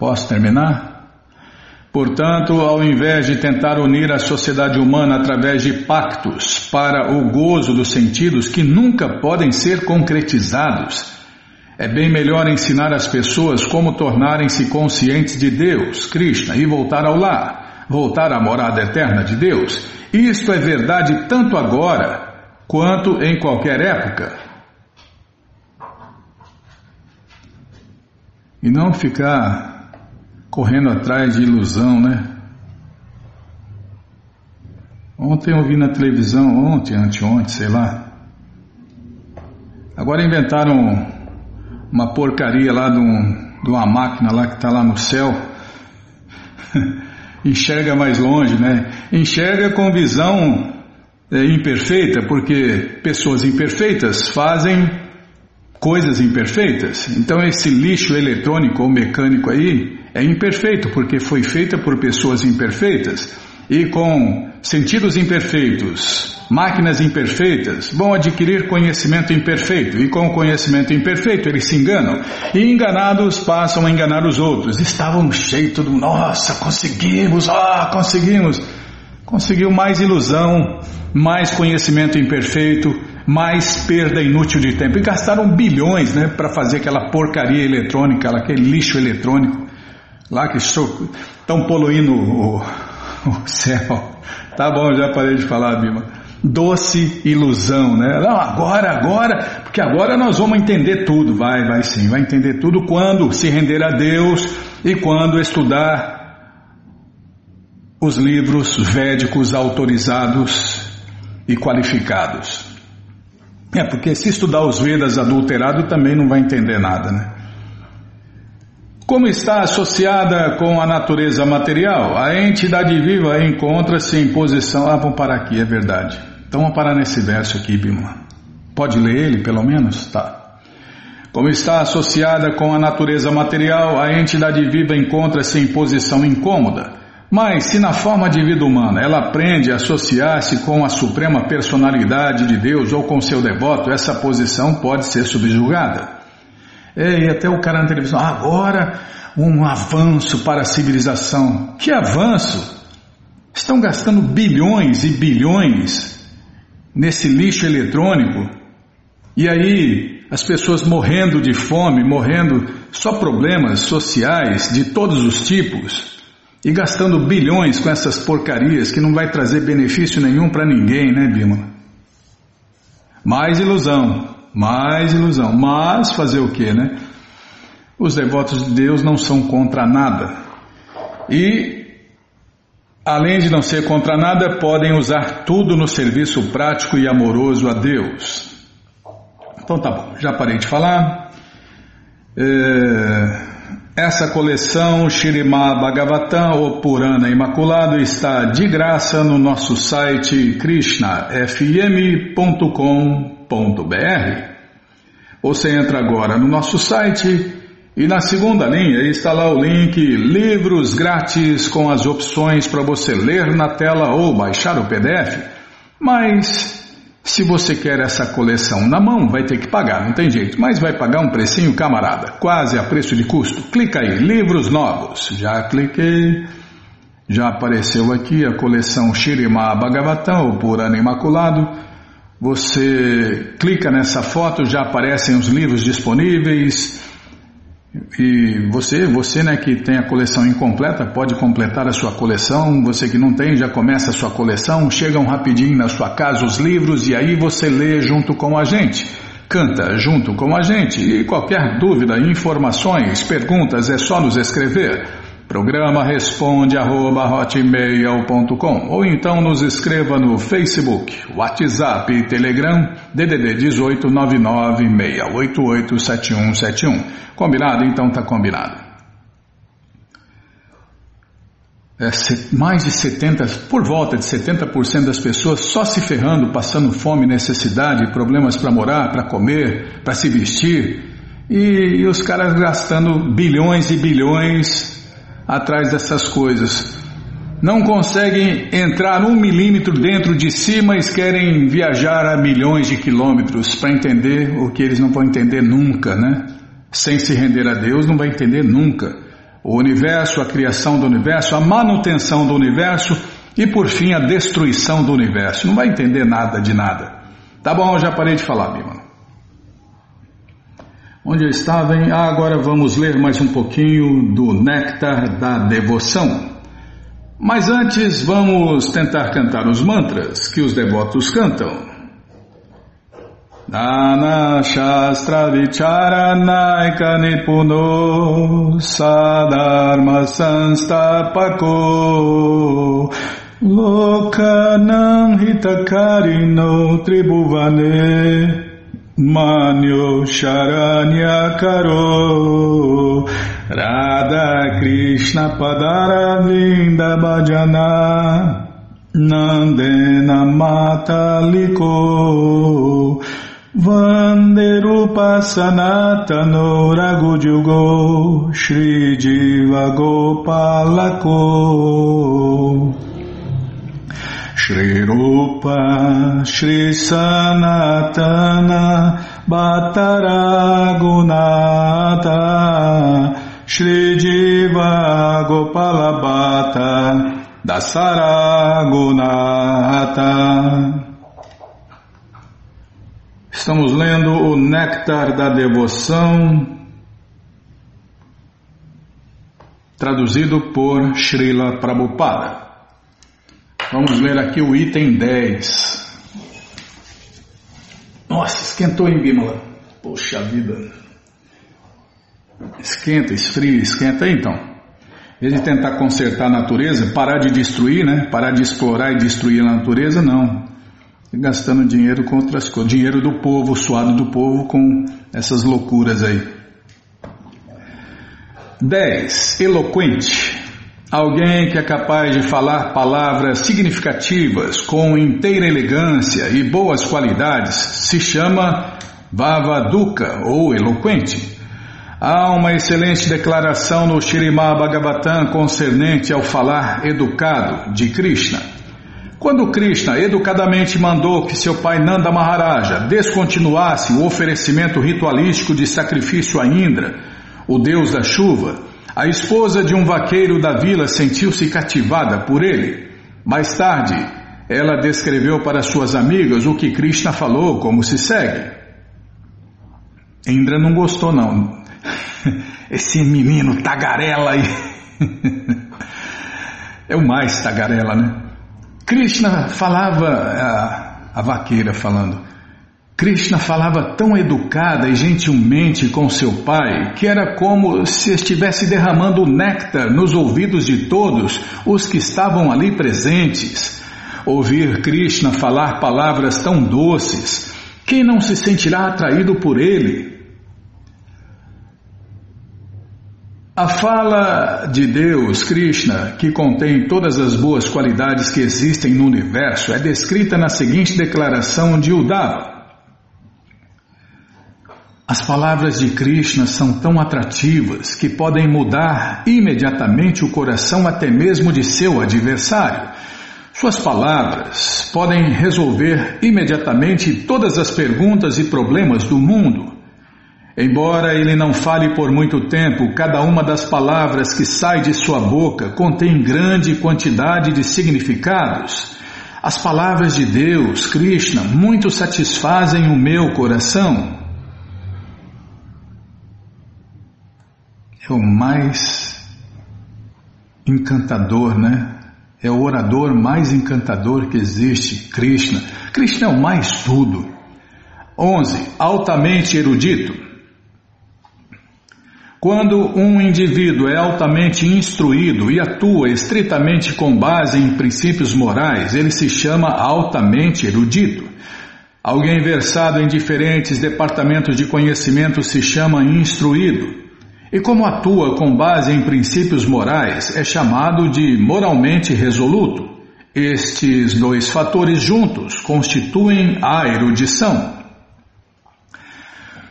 Posso terminar? Portanto, ao invés de tentar unir a sociedade humana através de pactos para o gozo dos sentidos que nunca podem ser concretizados, é bem melhor ensinar as pessoas como tornarem-se conscientes de Deus, Krishna, e voltar ao lar, voltar à morada eterna de Deus. Isto é verdade tanto agora quanto em qualquer época. E não ficar correndo atrás de ilusão, né? Ontem eu vi na televisão, ontem, anteontem, sei lá. Agora inventaram uma porcaria lá de um, de uma máquina lá que está lá no céu. enxerga mais longe, né? Enxerga com visão é, imperfeita, porque pessoas imperfeitas fazem coisas imperfeitas. Então esse lixo eletrônico ou mecânico aí é imperfeito, porque foi feita por pessoas imperfeitas e com sentidos imperfeitos, máquinas imperfeitas, vão adquirir conhecimento imperfeito, e com conhecimento imperfeito eles se enganam, e enganados passam a enganar os outros. Estavam cheios do nossa, conseguimos, ah, conseguimos. Conseguiu mais ilusão, mais conhecimento imperfeito, mais perda inútil de tempo. E gastaram bilhões né, para fazer aquela porcaria eletrônica, aquele lixo eletrônico, lá que estão poluindo o, o céu. Tá bom, já parei de falar, Bima. Doce ilusão, né? Não, agora, agora, porque agora nós vamos entender tudo. Vai, vai sim, vai entender tudo quando se render a Deus e quando estudar os livros védicos autorizados e qualificados. É, porque se estudar os Vedas adulterado também não vai entender nada, né? Como está associada com a natureza material, a entidade viva encontra-se em posição. Ah, vamos parar aqui, é verdade. Então vamos parar nesse verso aqui, Bima. Pode ler ele, pelo menos? Tá. Como está associada com a natureza material, a entidade viva encontra-se em posição incômoda. Mas se na forma de vida humana ela aprende a associar-se com a suprema personalidade de Deus ou com seu devoto, essa posição pode ser subjugada. E até o cara na televisão, agora um avanço para a civilização. Que avanço? Estão gastando bilhões e bilhões nesse lixo eletrônico e aí as pessoas morrendo de fome, morrendo só problemas sociais de todos os tipos e gastando bilhões com essas porcarias que não vai trazer benefício nenhum para ninguém, né, Bima? Mais ilusão, mais ilusão. Mas fazer o que, né? Os devotos de Deus não são contra nada. E, além de não ser contra nada, podem usar tudo no serviço prático e amoroso a Deus. Então tá bom, já parei de falar. É... Essa coleção Shirimá Bhagavatam, ou Purana Imaculado, está de graça no nosso site krishnafm.com.br. Você entra agora no nosso site e na segunda linha está lá o link Livros Grátis com as opções para você ler na tela ou baixar o PDF. Mas se você quer essa coleção na mão, vai ter que pagar, não tem jeito, mas vai pagar um precinho, camarada, quase a preço de custo. Clica aí, livros novos. Já cliquei. Já apareceu aqui a coleção Shirima Bhagavatam, o Purana Imaculado. Você clica nessa foto, já aparecem os livros disponíveis. E você, você né, que tem a coleção incompleta, pode completar a sua coleção. Você que não tem, já começa a sua coleção. Chegam rapidinho na sua casa os livros e aí você lê junto com a gente. Canta junto com a gente. E qualquer dúvida, informações, perguntas, é só nos escrever. Programa responde arroba, hotmail.com ou então nos escreva no Facebook, WhatsApp e Telegram DDD 18 996887171. Combinado? Então tá combinado. É, mais de 70, por volta de 70% das pessoas só se ferrando, passando fome, necessidade, problemas para morar, para comer, para se vestir, e, e os caras gastando bilhões e bilhões atrás dessas coisas. Não conseguem entrar um milímetro dentro de si, mas querem viajar a milhões de quilômetros para entender o que eles não vão entender nunca, né? Sem se render a Deus, não vai entender nunca. O universo, a criação do universo, a manutenção do universo e, por fim, a destruição do universo. Não vai entender nada de nada. Tá bom, já parei de falar, Bima. Onde eu estava, hein? Ah, agora vamos ler mais um pouquinho do Néctar da Devoção. Mas antes vamos tentar cantar os mantras que os devotos cantam. Dana Shastra Vicharanaika Nipuno Sadharma Sanstapako Lokanam Hitakarino Tribhuvane Manyo Sharanya Karo. Radha Krishna Padara Vinda Bhajana. Nandena Mataliko Vanderupa Sanatano Ragujugo. Shri Jiva Gopalako Shri Rupa Shri Sanatana Bhattaragunata Shri Bhatta Dasaragunata Estamos lendo o Néctar da Devoção, traduzido por Srila Prabhupada. Vamos ler aqui o item 10. Nossa, esquentou em Bímola. Poxa vida. Esquenta, esfria, esquenta então. De tentar consertar a natureza, parar de destruir, né? Parar de explorar e destruir a natureza, não gastando dinheiro com outras coisas, dinheiro do povo, suado do povo com essas loucuras aí. 10. Eloquente. Alguém que é capaz de falar palavras significativas com inteira elegância e boas qualidades se chama Vavaduka ou eloquente. Há uma excelente declaração no Shirimá Bhagavatam concernente ao falar educado de Krishna. Quando Krishna educadamente mandou que seu pai Nanda Maharaja descontinuasse o oferecimento ritualístico de sacrifício a Indra, o deus da chuva, a esposa de um vaqueiro da vila sentiu-se cativada por ele. Mais tarde, ela descreveu para suas amigas o que Krishna falou, como se segue. Indra não gostou, não. Esse menino tagarela aí. é o mais tagarela, né? Krishna falava, a, a vaqueira falando, Krishna falava tão educada e gentilmente com seu pai que era como se estivesse derramando néctar nos ouvidos de todos os que estavam ali presentes. Ouvir Krishna falar palavras tão doces, quem não se sentirá atraído por ele? A fala de Deus, Krishna, que contém todas as boas qualidades que existem no universo, é descrita na seguinte declaração de Uddhava. As palavras de Krishna são tão atrativas que podem mudar imediatamente o coração até mesmo de seu adversário. Suas palavras podem resolver imediatamente todas as perguntas e problemas do mundo. Embora ele não fale por muito tempo, cada uma das palavras que sai de sua boca contém grande quantidade de significados. As palavras de Deus, Krishna, muito satisfazem o meu coração. É o mais encantador, né? É o orador mais encantador que existe, Krishna. Krishna é o mais tudo. 11. Altamente erudito. Quando um indivíduo é altamente instruído e atua estritamente com base em princípios morais, ele se chama altamente erudito. Alguém versado em diferentes departamentos de conhecimento se chama instruído. E como atua com base em princípios morais, é chamado de moralmente resoluto. Estes dois fatores juntos constituem a erudição.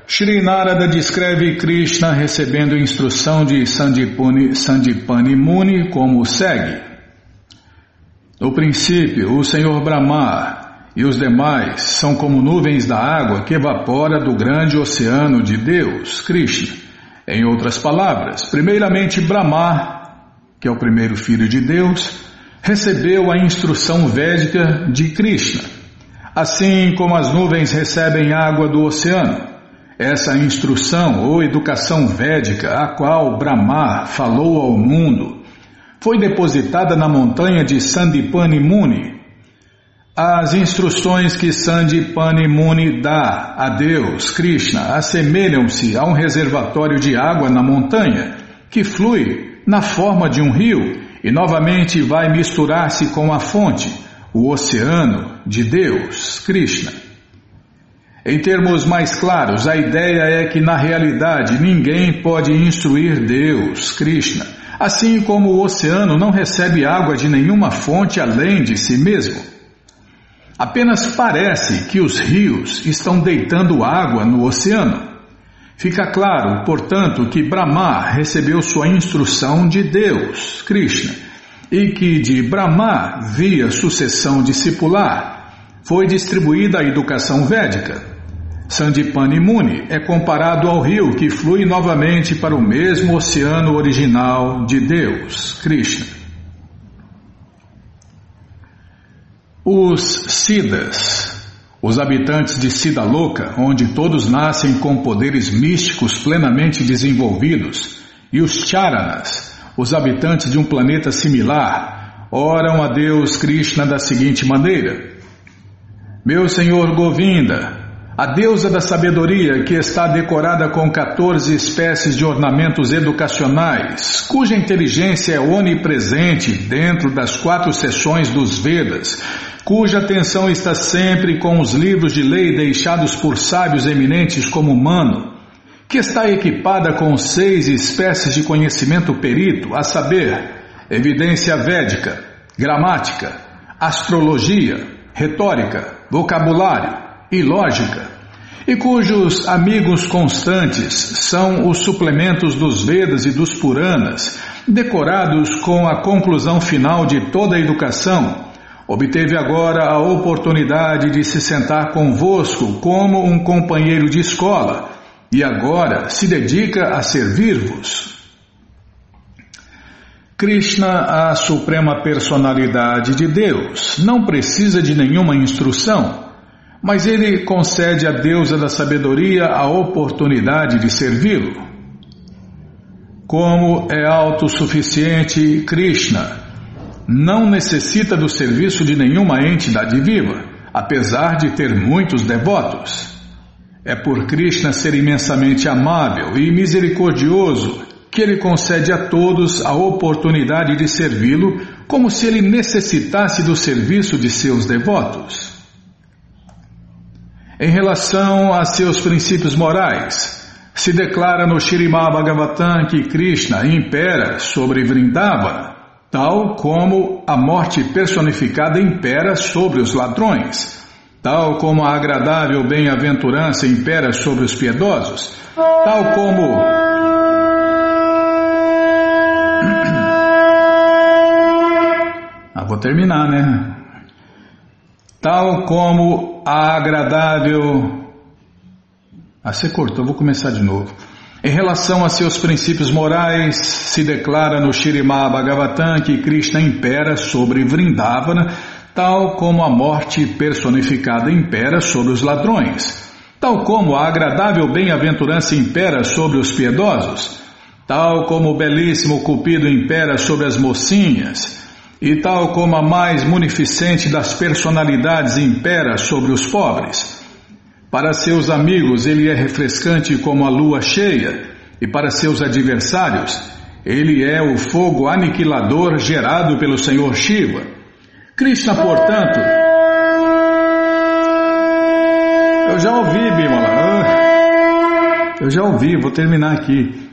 Shri Narada descreve Krishna recebendo instrução de Sandipani, Sandipani Muni como segue. No princípio, o Senhor Brahma e os demais são como nuvens da água que evapora do grande oceano de Deus, Krishna. Em outras palavras, primeiramente Brahma, que é o primeiro filho de Deus, recebeu a instrução védica de Krishna, assim como as nuvens recebem água do oceano. Essa instrução ou educação védica a qual Brahma falou ao mundo foi depositada na montanha de Sandipani Muni. As instruções que Sandipani Muni dá a Deus, Krishna, assemelham-se a um reservatório de água na montanha, que flui na forma de um rio e novamente vai misturar-se com a fonte, o oceano de Deus, Krishna. Em termos mais claros, a ideia é que na realidade ninguém pode instruir Deus, Krishna, assim como o oceano não recebe água de nenhuma fonte além de si mesmo. Apenas parece que os rios estão deitando água no oceano. Fica claro, portanto, que Brahma recebeu sua instrução de Deus, Krishna, e que de Brahma, via sucessão discipular, foi distribuída a educação védica. Sandipani Muni é comparado ao rio que flui novamente para o mesmo oceano original de Deus, Krishna. Os Siddhas, os habitantes de Siddhaloka, onde todos nascem com poderes místicos plenamente desenvolvidos, e os Charanas, os habitantes de um planeta similar, oram a Deus Krishna da seguinte maneira: Meu Senhor Govinda, a deusa da sabedoria, que está decorada com 14 espécies de ornamentos educacionais, cuja inteligência é onipresente dentro das quatro seções dos Vedas, cuja atenção está sempre com os livros de lei deixados por sábios eminentes como humano, que está equipada com seis espécies de conhecimento perito, a saber, evidência védica, gramática, astrologia, retórica, vocabulário, e lógica, e cujos amigos constantes são os suplementos dos Vedas e dos Puranas, decorados com a conclusão final de toda a educação, obteve agora a oportunidade de se sentar convosco como um companheiro de escola e agora se dedica a servir-vos. Krishna, a suprema personalidade de Deus, não precisa de nenhuma instrução mas ele concede à deusa da sabedoria a oportunidade de servi-lo. Como é autossuficiente, Krishna não necessita do serviço de nenhuma entidade viva, apesar de ter muitos devotos. É por Krishna ser imensamente amável e misericordioso que ele concede a todos a oportunidade de servi-lo como se ele necessitasse do serviço de seus devotos. Em relação a seus princípios morais, se declara no Shirimá Bhagavatam que Krishna impera sobre Vrindavana, tal como a morte personificada impera sobre os ladrões, tal como a agradável bem-aventurança impera sobre os piedosos, tal como ah, vou terminar, né? Tal como a agradável. Ah, você cortou, vou começar de novo. Em relação a seus princípios morais, se declara no Shirimá Bhagavatam que Krishna impera sobre Vrindavana, tal como a morte personificada impera sobre os ladrões, tal como a agradável bem-aventurança impera sobre os piedosos, tal como o belíssimo Cupido impera sobre as mocinhas, e tal como a mais munificente das personalidades impera sobre os pobres. Para seus amigos ele é refrescante como a lua cheia, e para seus adversários ele é o fogo aniquilador gerado pelo Senhor Shiva. Krishna, portanto. Eu já ouvi, Bimala. Eu já ouvi, vou terminar aqui.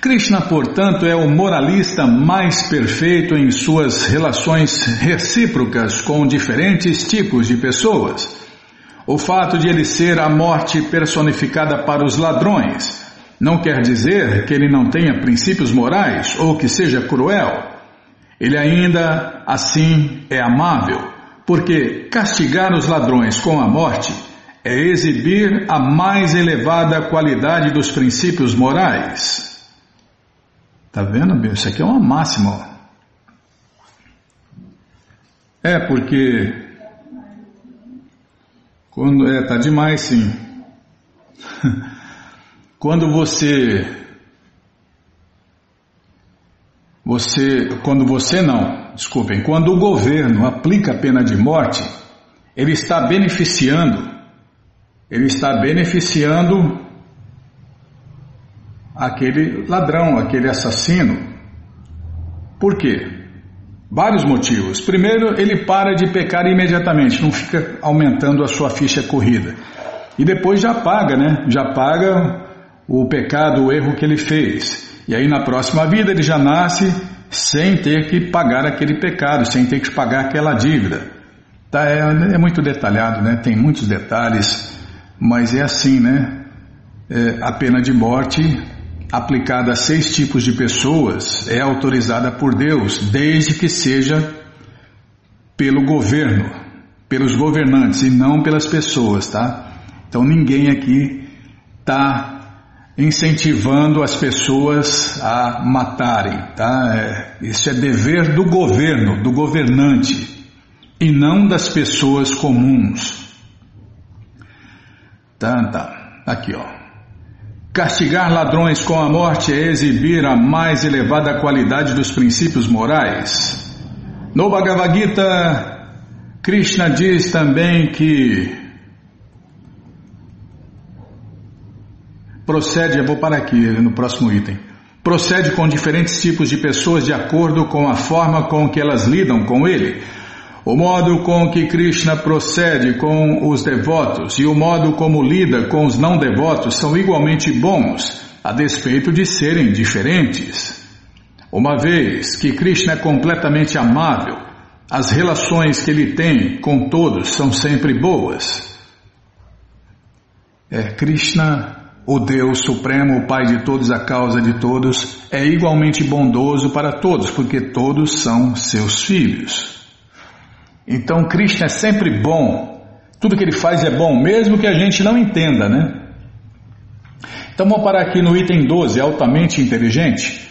Krishna, portanto, é o moralista mais perfeito em suas relações recíprocas com diferentes tipos de pessoas. O fato de ele ser a morte personificada para os ladrões não quer dizer que ele não tenha princípios morais ou que seja cruel. Ele ainda assim é amável, porque castigar os ladrões com a morte é exibir a mais elevada qualidade dos princípios morais. Tá vendo, meu? Isso aqui é uma máxima. É porque quando é tá demais sim. quando você você quando você não, desculpem, quando o governo aplica a pena de morte, ele está beneficiando ele está beneficiando aquele ladrão, aquele assassino. Por quê? Vários motivos. Primeiro, ele para de pecar imediatamente, não fica aumentando a sua ficha corrida. E depois já paga, né? Já paga o pecado, o erro que ele fez. E aí na próxima vida ele já nasce sem ter que pagar aquele pecado, sem ter que pagar aquela dívida. Tá, é, é muito detalhado, né? Tem muitos detalhes, mas é assim, né? É, a pena de morte aplicada a seis tipos de pessoas é autorizada por Deus, desde que seja pelo governo, pelos governantes e não pelas pessoas, tá? Então ninguém aqui está incentivando as pessoas a matarem, tá? É, isso é dever do governo, do governante e não das pessoas comuns. Tá, tá. Aqui, ó. Castigar ladrões com a morte é exibir a mais elevada qualidade dos princípios morais. No Bhagavad Gita, Krishna diz também que procede, eu vou aqui no próximo item. Procede com diferentes tipos de pessoas de acordo com a forma com que elas lidam com ele o modo com que Krishna procede com os devotos e o modo como lida com os não devotos são igualmente bons, a despeito de serem diferentes. Uma vez que Krishna é completamente amável, as relações que ele tem com todos são sempre boas. É, Krishna, o Deus Supremo, o Pai de todos, a causa de todos, é igualmente bondoso para todos, porque todos são seus filhos. Então Krishna é sempre bom. Tudo que ele faz é bom, mesmo que a gente não entenda, né? Então vamos parar aqui no item 12, altamente inteligente.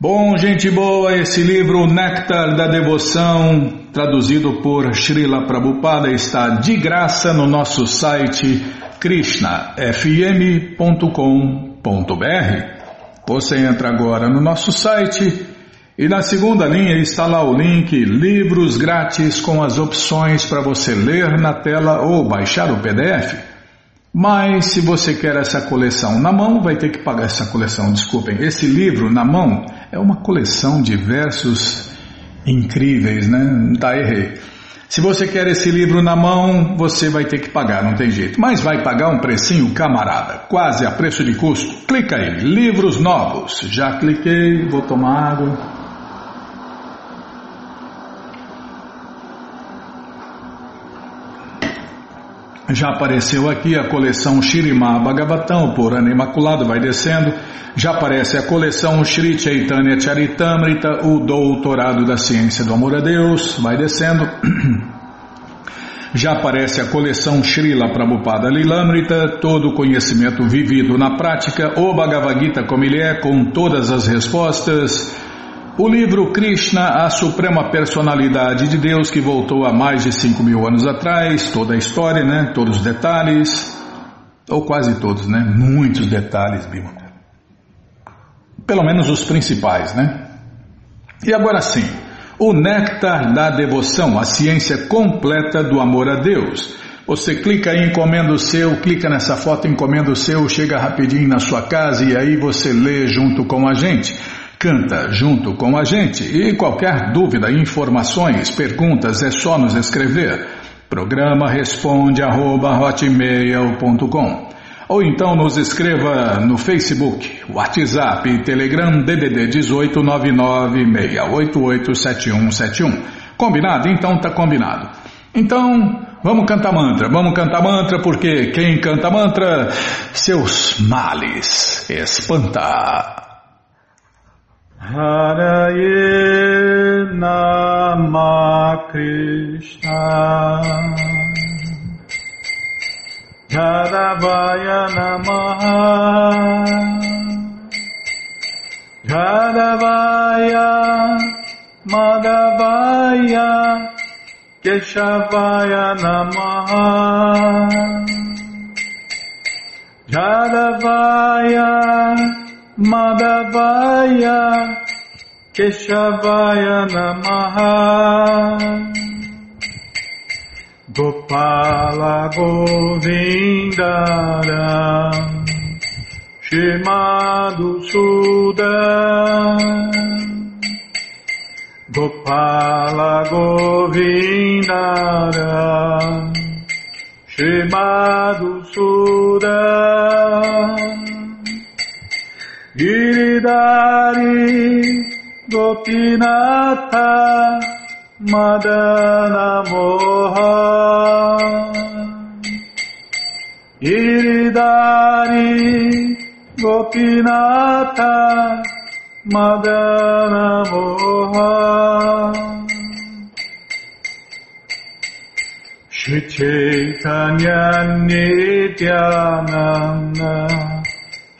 Bom, gente boa, esse livro Néctar da Devoção, traduzido por Srila Prabhupada, está de graça no nosso site krishnafm.com.br. Você entra agora no nosso site e na segunda linha está lá o link Livros Grátis com as opções para você ler na tela ou baixar o PDF. Mas se você quer essa coleção na mão, vai ter que pagar essa coleção, desculpem. Esse livro na mão é uma coleção de versos incríveis, né? Tá, errei. Se você quer esse livro na mão, você vai ter que pagar, não tem jeito. Mas vai pagar um precinho, camarada, quase a preço de custo. Clica aí, livros novos. Já cliquei, vou tomar água. Já apareceu aqui a coleção Shirimá Bhagavatam, por ano imaculado, vai descendo. Já aparece a coleção Shri Chaitanya Charitamrita, o doutorado da ciência do amor a Deus, vai descendo. Já aparece a coleção Srila Prabhupada Lilamrita, todo o conhecimento vivido na prática, o Bhagavad Gita como ele é, com todas as respostas. O livro Krishna, a Suprema Personalidade de Deus, que voltou há mais de 5 mil anos atrás, toda a história, né? todos os detalhes, ou quase todos, né? muitos detalhes, Bima. Pelo menos os principais, né? E agora sim, o Néctar da Devoção, a ciência completa do amor a Deus. Você clica aí, encomenda o seu, clica nessa foto, encomenda o seu, chega rapidinho na sua casa e aí você lê junto com a gente canta junto com a gente e qualquer dúvida, informações, perguntas é só nos escrever. Programa responde arroba, ou então nos escreva no Facebook, WhatsApp, Telegram DDD 18 996887171. Combinado? Então tá combinado. Então, vamos cantar mantra, vamos cantar mantra porque quem canta mantra, seus males espanta. Haraye Nama Krishna. Jadavaya Namaha. Jadavaya Madhavaya Keshavaya Namaha. Jadavaya Madhavaya Keshavaya Namaha Gopala Govindara, Shimadu Sudan Gopala Govindaram Shimadu Sudan Giridari Gopinatha Madana Moha. Giridari Gopinatha Madana Moha. Shri Chaitanya Nityananda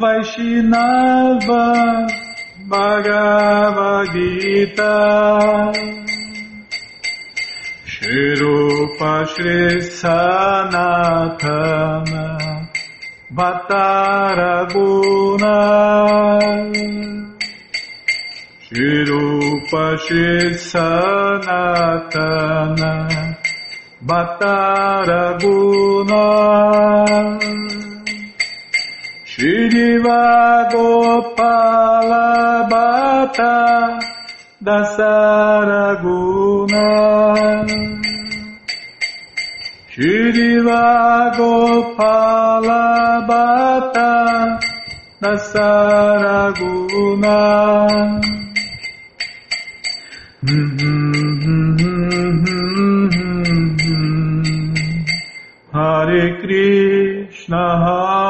Vaishnava Bhagavad Gita. Shirupa Shri Sanatana Vataraguna Shirupa Shri Sanatana Vataraguna Shrivagopalabhata Dasaraguna Shrivagopalabhata Dasaraguna Hare Krishna Hare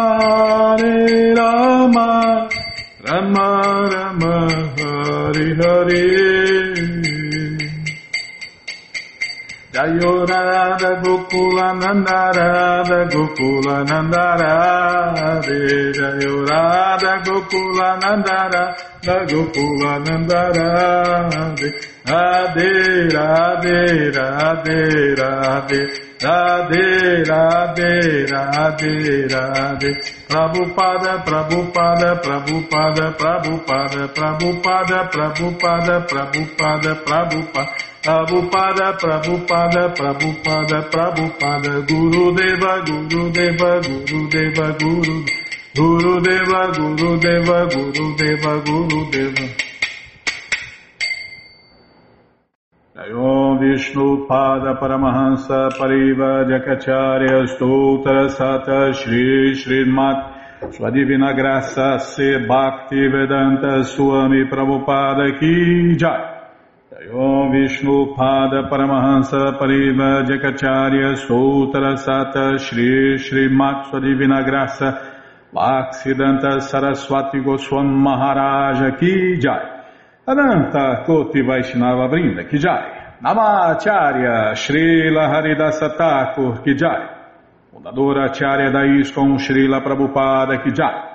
Radha Gokula Nanda Radha Gokula Nanda Radhe Jayo Radha Gokula Nanda Radha Gokula Nanda Radhe Radhe Radhe Radhe Radhe Radhe Radhe Radhe. Prabhupada Prabhupada Prabhupada Prabhupada Prabhupada Prabhupada Prabhupada Prabhupada Prabhupada, Prabhupada, Prabhupada, Prabhupada, Guru Deva, Guru Deva, Guru Deva, Guru Guru Deva, Guru Deva, Guru Deva, Guru Deva. Om Vishnu Pada Paramahansa Pariva Jakacharya Stoutra Sata Shri Srimat Sua Divina Graça Se Bhakti Vedanta Swami Prabhupada Ki Jai Om Vishnu Pada Paramahansa Pariva Jakacharya Sutra Sata Shri Shri Sua Divina Graça Bhaksidanta Saraswati Goswam Maharaja Ki Jai Ananta Koti Vaishnava Brinda Ki Jai Namacharya Shri Haridasa Thakur Ki Jai fundadora Acharya da ISKCON Srila Prabhupada Kijai. Prense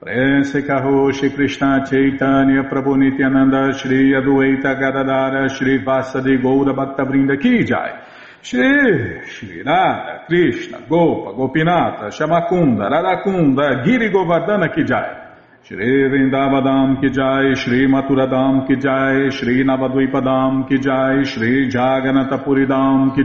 Kaho Shri Krishna Chaitanya Prabhu Nityananda Shri Adueta Gadadara Shri Vasadi Goura Bhaktavrinda Kijai. Shri Shri Radha Krishna Gopa Gopinata Shamakunda Radakunda Giri Govardhana Kijai. Shri Vrindavadam ki jai, Shri Maturadam ki jai, Shri Navadvipadam ki jai, Shri Jaganatapuridam ki